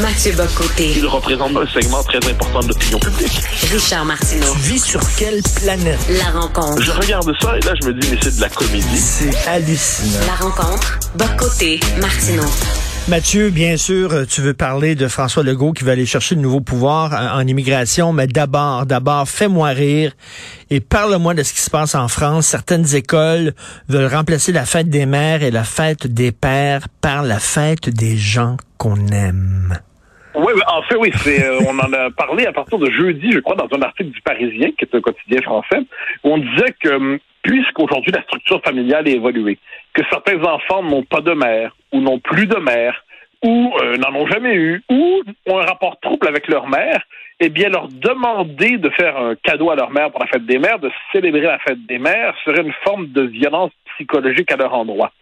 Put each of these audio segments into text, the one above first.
Mathieu Bocoté. Il représente un segment très important de l'opinion publique. Richard Martineau. Tu vis sur quelle planète? La rencontre. Je regarde ça et là, je me dis, mais c'est de la comédie. C'est hallucinant. La rencontre. Bocoté. Martineau. Mathieu, bien sûr, tu veux parler de François Legault qui va aller chercher de nouveaux pouvoirs euh, en immigration, mais d'abord, d'abord, fais-moi rire et parle-moi de ce qui se passe en France. Certaines écoles veulent remplacer la fête des mères et la fête des pères par la fête des gens qu'on aime. En fait, oui, c'est, euh, on en a parlé à partir de jeudi, je crois, dans un article du Parisien, qui est un quotidien français, où on disait que hum, puisqu'aujourd'hui la structure familiale est évoluée, que certains enfants n'ont pas de mère ou n'ont plus de mère ou euh, n'en ont jamais eu ou ont un rapport trouble avec leur mère, eh bien leur demander de faire un cadeau à leur mère pour la fête des mères, de célébrer la fête des mères, serait une forme de violence psychologique à leur endroit.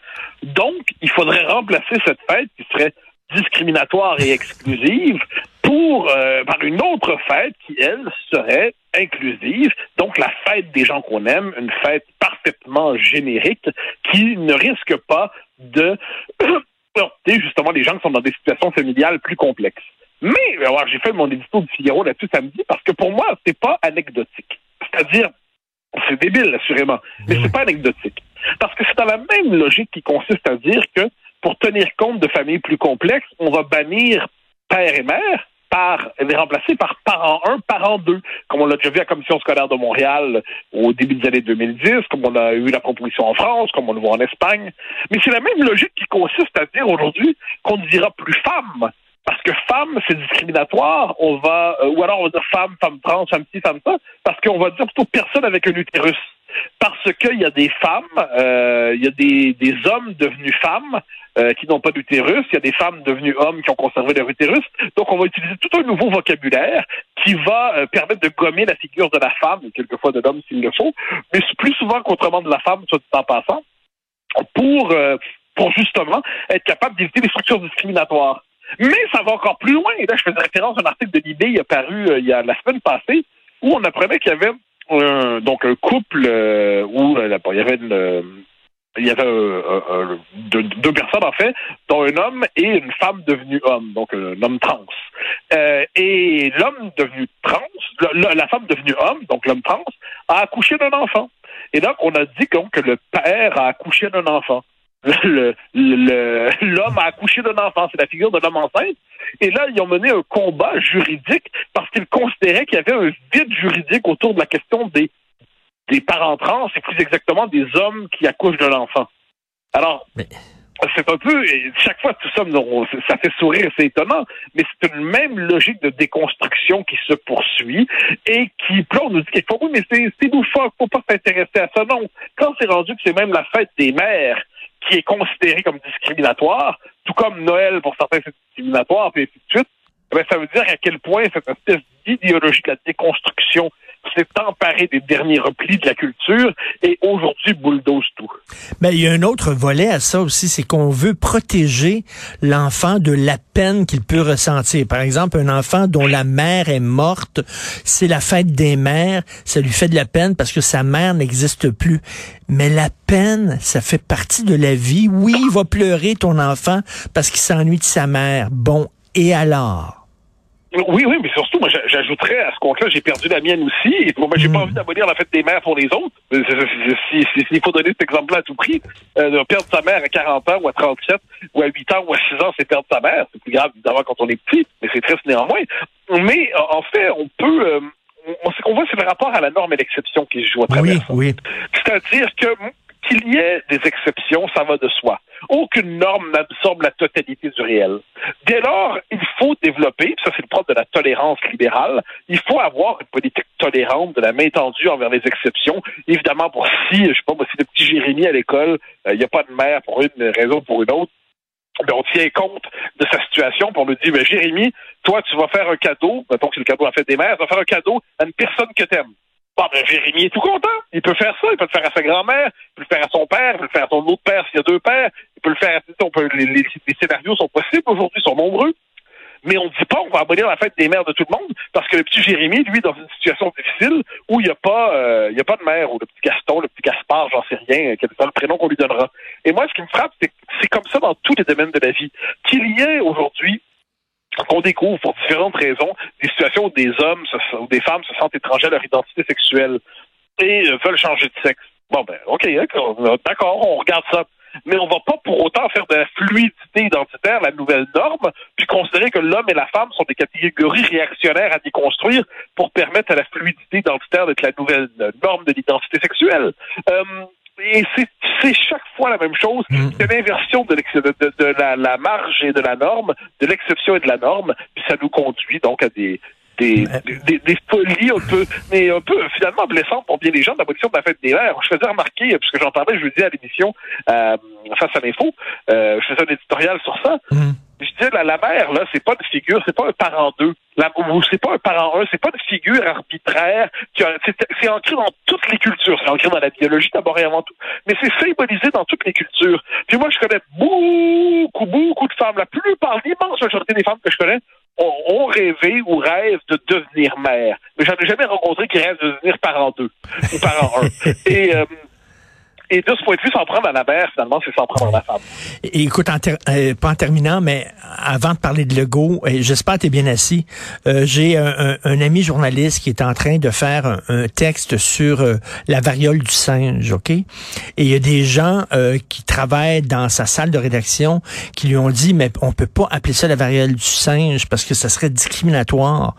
Donc, il faudrait remplacer cette fête qui serait discriminatoire et exclusive pour euh, par une autre fête qui, elle, serait inclusive. Donc, la fête des gens qu'on aime, une fête parfaitement générique qui ne risque pas de heurter justement les gens qui sont dans des situations familiales plus complexes. Mais, alors, j'ai fait mon édito du Figaro là-dessus samedi parce que pour moi, c'est pas anecdotique. C'est-à-dire, c'est débile, assurément, mais c'est pas anecdotique. Parce que c'est dans la même logique qui consiste à dire que pour tenir compte de familles plus complexes, on va bannir père et mère par les remplacer par parent 1, parent 2, comme on l'a déjà vu à la Commission scolaire de Montréal au début des années 2010, comme on a eu la proposition en France, comme on le voit en Espagne. Mais c'est la même logique qui consiste à dire aujourd'hui qu'on ne dira plus femme. Parce que femme, c'est discriminatoire, on va, euh, ou alors on va dire femme, femme trans, femme ci, femme ça, parce qu'on va dire plutôt personne avec un utérus parce qu'il y a des femmes, euh, il y a des, hommes devenus femmes euh, qui n'ont pas d'utérus, il y a des femmes devenues hommes qui ont conservé leur utérus. Donc, on va utiliser tout un nouveau vocabulaire qui va euh, permettre de gommer la figure de la femme, et quelquefois de l'homme s'il le faut, mais plus souvent qu'autrement de la femme, soit en passant, pour, justement être capable d'éviter les structures discriminatoires. Mais ça va encore plus loin. Et là, je faisais référence à un article de Libé paru il y a la semaine passée, où on apprenait qu'il y avait un, donc un couple euh, où euh, il y avait une, y avait euh, deux, personnes en fait, dont un homme et une femme devenue homme, donc un homme trans. et l'homme devenu trans, la, femme devenue homme, donc l'homme trans, a accouché d'un enfant. Et donc on a dit que le père a accouché d'un enfant. L'homme le, a accouché d'un enfant, c'est la figure de l'homme enceinte. Et là, ils ont mené un combat juridique parce qu'ils considéraient qu'il y avait un vide juridique autour de la question des, des parents trans, et plus exactement des hommes qui accouchent de l'enfant. Alors, c'est un peu, chaque fois tout ça, ça fait sourire, c'est étonnant, mais c'est une même logique de déconstruction qui se poursuit et qui, là, on nous dit qu'il faut, oui, mais c'est loufoque, faut pas s'intéresser à ça. Non, quand c'est rendu que c'est même la fête des mères qui est considérée comme discriminatoire, tout comme Noël pour certains c'est discriminatoire, puis ainsi de suite, ben, ça veut dire à quel point cette espèce d'idéologie de la déconstruction s'est emparée des derniers replis de la culture et aujourd'hui bulldoze tout. Mais ben, il y a un autre volet à ça aussi, c'est qu'on veut protéger l'enfant de la peine qu'il peut ressentir. Par exemple, un enfant dont la mère est morte, c'est la fête des mères, ça lui fait de la peine parce que sa mère n'existe plus. Mais la peine, ça fait partie de la vie. Oui, il va pleurer ton enfant parce qu'il s'ennuie de sa mère. Bon, et alors? Oui, oui, mais surtout, moi, j'ajouterais à ce compte-là, j'ai perdu la mienne aussi. Et moi, j'ai pas hmm. envie d'abolir la fête des mères pour les autres. S'il si, si, faut donner cet exemple-là à tout prix, euh, de perdre sa mère à 40 ans ou à 37 ou à 8 ans ou à 6 ans, c'est perdre sa mère. C'est plus grave, évidemment, quand on est petit, mais c'est triste néanmoins. Mais en fait, on peut... Euh, on, ce qu'on voit, c'est le rapport à la norme et l'exception qui se joue à travers oui, Oui. C'est-à-dire que qu'il y ait des exceptions, ça va de soi. Aucune norme n'absorbe la totalité du réel. Dès lors, il faut développer, ça c'est le propre de la tolérance libérale, il faut avoir une politique tolérante de la main tendue envers les exceptions. Évidemment, pour si, je sais pas, si le petit Jérémy à l'école, euh, il n'y a pas de mère pour une raison ou pour une autre, ben, on tient compte de sa situation, pour lui dit, ben, Jérémy, toi, tu vas faire un cadeau, mettons que c'est le cadeau en fait des mères, tu vas faire un cadeau à une personne que t'aimes. Bon, ben, Jérémy est tout content. Il peut faire ça. Il peut le faire à sa grand-mère, il peut le faire à son père, il peut le faire à son autre père s'il y a deux pères. Il peut le faire à... On peut, les, les, scénarios sont possibles aujourd'hui, sont nombreux. Mais on ne dit pas on va abolir la fête des mères de tout le monde parce que le petit Jérémy, lui, dans une situation difficile où il n'y a pas euh, il a pas de mère ou le petit Gaston, le petit Gaspard, j'en sais rien, quel est le prénom qu'on lui donnera. Et moi, ce qui me frappe, c'est que c'est comme ça dans tous les domaines de la vie. Qu'il y ait aujourd'hui qu'on découvre pour différentes raisons des situations où des hommes ou des femmes se sentent étrangers à leur identité sexuelle et euh, veulent changer de sexe. Bon ben, ok, d'accord, d'accord, on regarde ça. Mais on va pas pour autant faire de la fluidité identitaire la nouvelle norme, puis considérer que l'homme et la femme sont des catégories réactionnaires à déconstruire pour permettre à la fluidité identitaire d'être la nouvelle euh, norme de l'identité sexuelle. Euh, et c'est c'est chaque fois la même chose. Mm. C'est l'inversion de, l'ex- de, de- de la, la marge et de la norme, de l'exception et de la norme, puis ça nous conduit donc à des des, Mais- des, des folies un peu, mais un peu finalement blessantes pour bien les gens de l'abolition de la fête des mères. Je faisais remarquer, puisque j'en parlais jeudi à l'émission euh, face à l'info, euh, je faisais un éditorial sur ça. Hum. Je disais, la, la mère, là, c'est pas une figure, c'est pas un parent deux. La, ou c'est pas un parent un, c'est pas une figure arbitraire. qui a- C'est c'est ancré dans toutes les cultures. C'est ancré dans la biologie d'abord et avant tout. Mais c'est symbolisé dans toutes les cultures. Puis moi, je connais beaucoup, beaucoup de femmes. La plupart, l'immense majorité des femmes que je connais ont, ont rêvé ou rêvent de devenir mère. Mais j'en ai jamais rencontré qui rêvent de devenir parent deux ou parent un. Et, euh, et de ce point de vue, s'en prendre à la mère, finalement, c'est s'en prendre à la femme. Et écoute, en ter- euh, pas en terminant, mais avant de parler de Legault, et j'espère que tu es bien assis, euh, j'ai un, un- un ami journaliste qui est en train de faire un, un texte sur euh, la variole du singe, OK? Et il y a des gens euh, qui travaillent dans sa salle de rédaction qui lui ont dit, mais on peut pas appeler ça la variole du singe parce que ça serait discriminatoire.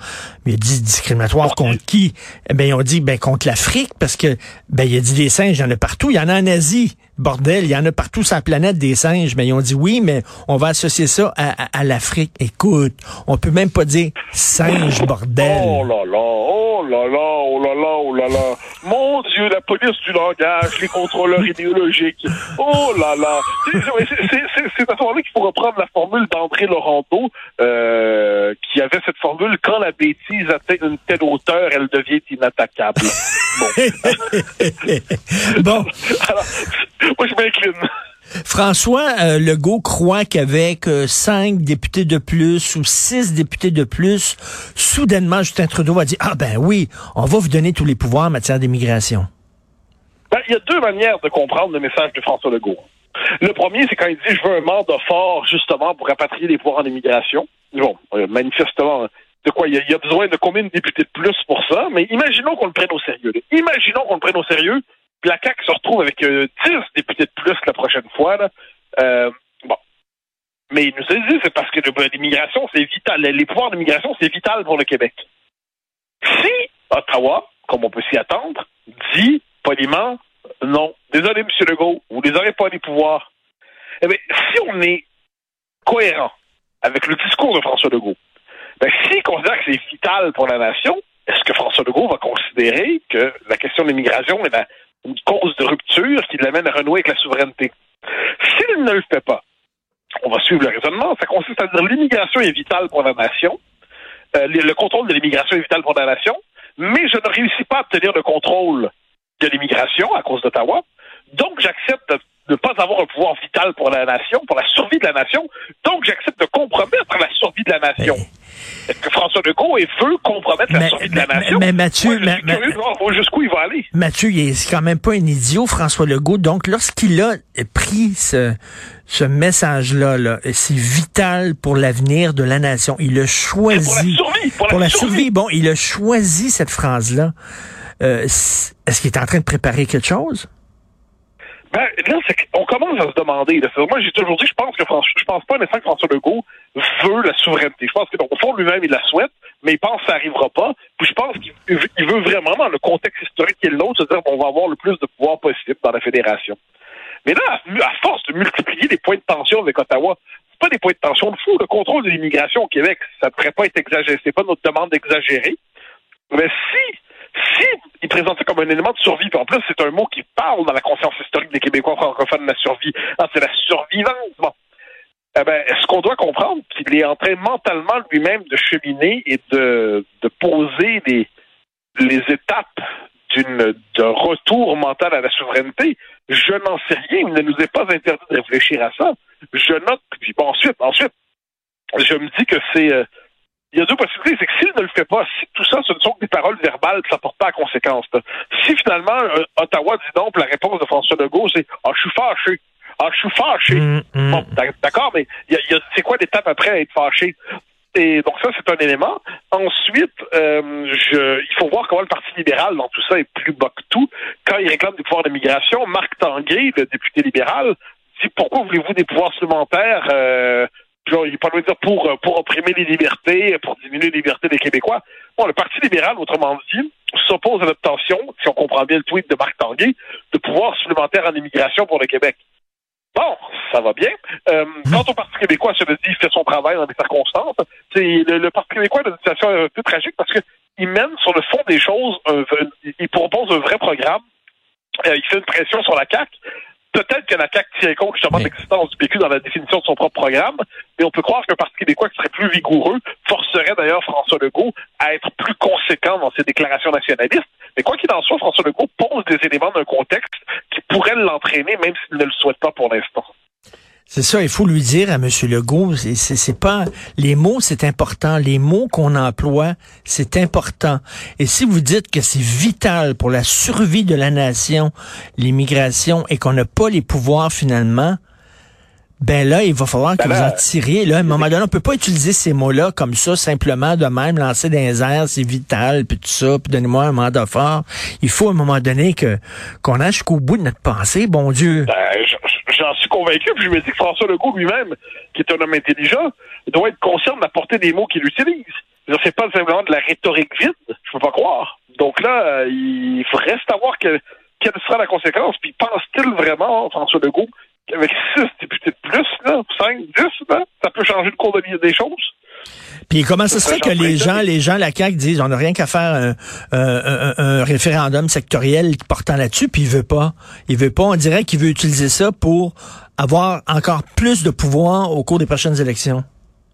Mais il a dit discriminatoire contre qui? Eh ben, ils ont dit, ben, contre l'Afrique parce que, ben, il a dit des singes, il y en a partout, il y en a Asie. Bordel, il y en a partout sur la planète des singes, mais ils ont dit oui, mais on va associer ça à, à- à l'Afrique. Écoute, on peut même pas dire singe, bordel. Oh là là, oh là là, oh là là, oh là là. Mon Dieu, la police du langage, les contrôleurs idéologiques. Oh là là. C'est- c'est- c'est- C'est c'est à ce moment-là qu'il faut reprendre la formule d'André Laurenteau, euh, qui avait cette formule quand la bêtise atteint une telle hauteur, elle devient inattaquable. Bon. bon, Alors, moi, je m'incline. François euh, Legault croit qu'avec euh, cinq députés de plus ou six députés de plus, soudainement, Justin Trudeau va dire, ah ben oui, on va vous donner tous les pouvoirs en matière d'immigration. Ben, il y a deux manières de comprendre le message de François Legault. Le premier, c'est quand il dit je veux un mandat fort justement pour rapatrier les pouvoirs en immigration. Bon, euh, manifestement, de quoi il y, y a besoin de combien de députés de plus pour ça, mais imaginons qu'on le prenne au sérieux. Imaginons qu'on le prenne au sérieux, puis la se retrouve avec euh, 10 députés de plus la prochaine fois. Là. Euh, bon. Mais il nous a dit c'est parce que ben, l'immigration, c'est vital. Les pouvoirs d'immigration, c'est vital pour le Québec. Si Ottawa, comme on peut s'y attendre, dit poliment non, désolé, M. Legault, vous les aurez pas les pouvoirs. Eh bien, si on est cohérent avec le discours de François Legault, ben, s'il considère que c'est vital pour la nation, est-ce que François Legault va considérer que la question de l'immigration est la- une cause de rupture qui l'amène à renouer avec la souveraineté? S'il ne le fait pas, on va suivre le raisonnement. Ça consiste à dire l'immigration est vitale pour la nation, euh, le le contrôle de l'immigration est vital pour la nation, mais je ne réussis pas à obtenir le contrôle de l'immigration à cause d'Ottawa. Donc, j'accepte de ne pas avoir un pouvoir vital pour la nation, pour la survie de la nation. Donc, j'accepte de compromettre la survie de la nation. François Legault veut compromettre la Mais- survie de la nation? mais Mathieu, Moi, curieux jusqu'où il va aller. Mathieu, il est quand même pas un idiot, François Legault. Donc, lorsqu'il a pris ce, ce message-là, là, c'est vital pour l'avenir de la nation. Il a Pour la choisi. survie, pour, Pour la survie, bon, il a choisi cette phrase-là. Euh, Est-ce qu'il est en train de préparer quelque chose? Ben, là, qu'on commence à se demander. Là. Moi, j'ai toujours dit, je pense que François, je pense pas que François Legault veut la souveraineté. Je pense que, au fond, lui-même, il la souhaite, mais il pense que ça arrivera pas. Puis je pense qu'il veut- vraiment, dans le contexte historique qui est le nôtre, se dire qu'on va avoir le plus de pouvoir possible dans la fédération. Mais là, à, force de multiplier les points de tension avec Ottawa, c'est pas des points de tension de fou. Le contrôle de l'immigration au Québec, ça ne devrait pas être exagéré. C'est pas notre demande d'exagérer. Mais si, si il présente ça comme un élément de survie, puis en plus, c'est un mot qui parle dans la conscience historique des Québécois francophones, la survie. Ah, c'est la survivance. Bon. Eh ben, est-ce qu'on doit comprendre qu'il est en train mentalement lui-même de cheminer et de, de poser les, les étapes d'une d'un retour mental à la souveraineté? Je n'en sais rien. Il ne nous est pas interdit de réfléchir à ça. Je note, puis ensuite, ensuite, je me dis que c'est euh, il y a deux possibilités. C'est que s'il ne le fait pas, si tout ça, ce ne sont que des paroles verbales, ça ne porte pas à conséquence. là. Si finalement euh, Ottawa dit non, puis la réponse de François Legault, c'est Ah, je suis fâché. Ah, je suis fâché. Hum, hum. Bon, d'ac- d'accord, mais y a- y a- c'est quoi l'étape après à être fâché? Et donc ça, c'est un élément. Ensuite, euh, je, il faut voir comment le Parti libéral dans tout ça est plus bas que tout. Quand il réclame des pouvoirs d'immigration, Marc Tanguay, le député libéral, dit pourquoi voulez-vous des pouvoirs supplémentaires euh, genre, il parle de dire pour, euh, pour opprimer les libertés, pour diminuer les libertés des Québécois. Bon, le Parti libéral, autrement dit, s'oppose à l'obtention, si on comprend bien le tweet de Marc Tanguay, de pouvoirs supplémentaires en immigration pour le Québec. Bon, ça va bien. Euh, quant au Parti québécois, je le dis, il fait son travail dans des circonstances. Le, le Parti québécois est dans une situation un peu tragique parce que il mène sur le fond des choses, il propose un vrai programme. Euh, il fait une pression sur la CAQ. Peut-être que la CAQ tient compte justement de l'existence du PQ dans la définition de son propre programme, mais on peut croire qu'un Parti québécois qui serait plus vigoureux forcerait d'ailleurs François Legault à être plus conséquent dans ses déclarations nationalistes. Mais quoi qu'il en soit, François Legault pose des éléments d'un contexte qui pourrait l'entraîner, même s'il ne le souhaite pas pour l'instant. C'est ça, il faut lui dire à M. Legault, c'est- pas les mots, c'est important. Les mots qu'on emploie, c'est important. Et si vous dites que c'est vital pour la survie de la nation, l'immigration, et qu'on n'a pas les pouvoirs finalement, ben là, il va falloir que Ben vous en tiriez. Là, à un moment donné, on peut pas utiliser ces mots-là comme ça, simplement de même, lancer les airs, c'est vital, puis tout ça, puis donnez-moi un mandat fort. Il faut à un moment donné que qu'on aille jusqu'au bout de notre pensée, bon Dieu. Ben, J'en suis convaincu, puis je me dis que François Legault lui-même, qui est un homme intelligent, doit être conscient de la portée des mots qu'il utilise. C'est pas simplement de la rhétorique vide, je peux pas croire. Donc là, euh, il reste à voir que- quelle sera la conséquence. Puis pense-t-il vraiment, François Legault, qu'avec six députés de plus, là, cinq, dix, là, ça peut changer le cours de vie des choses? Puis comment ça se fait que les gens, les gens, la CAQ disent, on n'a rien qu'à faire un, un- un- référendum sectoriel portant là-dessus, puis il veut pas. Il veut pas. On dirait qu'il veut utiliser ça pour avoir encore plus de pouvoir au cours des prochaines élections.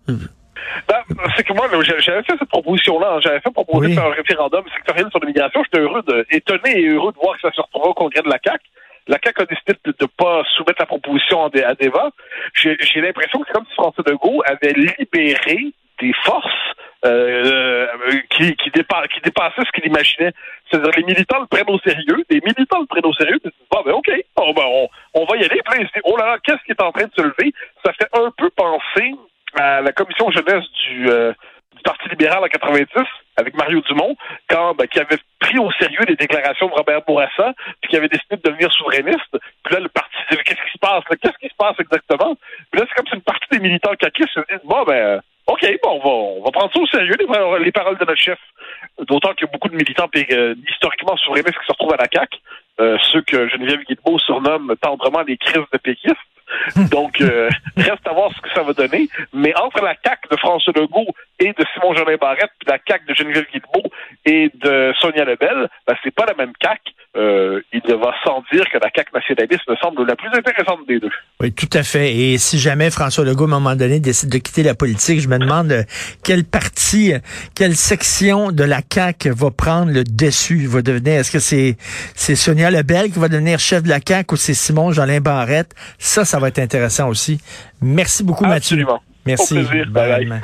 Ben, c'est que moi, j'avais fait cette proposition-là. J'avais fait proposer Oui. un référendum sectoriel sur l'immigration. J'étais heureux de, étonné et heureux de voir que ça se retrouvera au congrès de la CAQ. La CAQ a décidé de ne pas soumettre la proposition à débat. J'ai j'ai l'impression que c'est comme si François Legault avait libéré des forces euh, euh, qui, qui, dépa- qui dépassaient ce qu'il imaginait. C'est-à-dire les militants le prennent au sérieux, des militants le prennent au sérieux, ils disent, bon, ben OK, ben, on, on va y aller. Ils se disent, oh là là, qu'est-ce qui est en train de se lever? Ça fait un peu penser à la commission jeunesse du, euh, du Parti libéral en 90, avec Mario Dumont, quand ben, qui avait pris au sérieux les déclarations de Robert Bourassa, puis qui avait décidé de devenir souverainiste. Puis là, le parti qu'est-ce qui se passe? Qu'est-ce qui se passe exactement? Puis là, c'est comme si une partie des militants caquistes se disent, bon, ben, euh, OK, bon, on va, on va prendre ça au sérieux, les, paroles- les paroles de notre chef. D'autant qu'il y a beaucoup de militants euh, historiquement souverainistes qui se retrouvent à la CAQ, euh, ceux que Geneviève Guilbeault surnomme tendrement les crises de péquistes. Donc, euh, reste à voir ce que ça va donner. Mais entre la CAQ de François Legault et de Simon Jolin Barrette, puis la CAQ de Geneviève Guilbeault et de Sonia Lebel, ben, c'est pas la même CAQ. Euh, il va sans dire que la CAQ nationaliste me semble la plus intéressante des deux. Oui, tout à fait. Et si jamais François Legault, à un moment donné, décide de quitter la politique, je me demande euh, quelle partie, euh, quelle section de la CAQ va prendre le dessus, va devenir, est-ce que c'est, c'est Sonia Lebel qui va devenir chef de la CAQ ou c'est Simon Jolin Barrette? Ça, ça va être intéressant aussi. Merci beaucoup, Mathieu. Absolument. Merci. Au plaisir. Bye bye. Bye.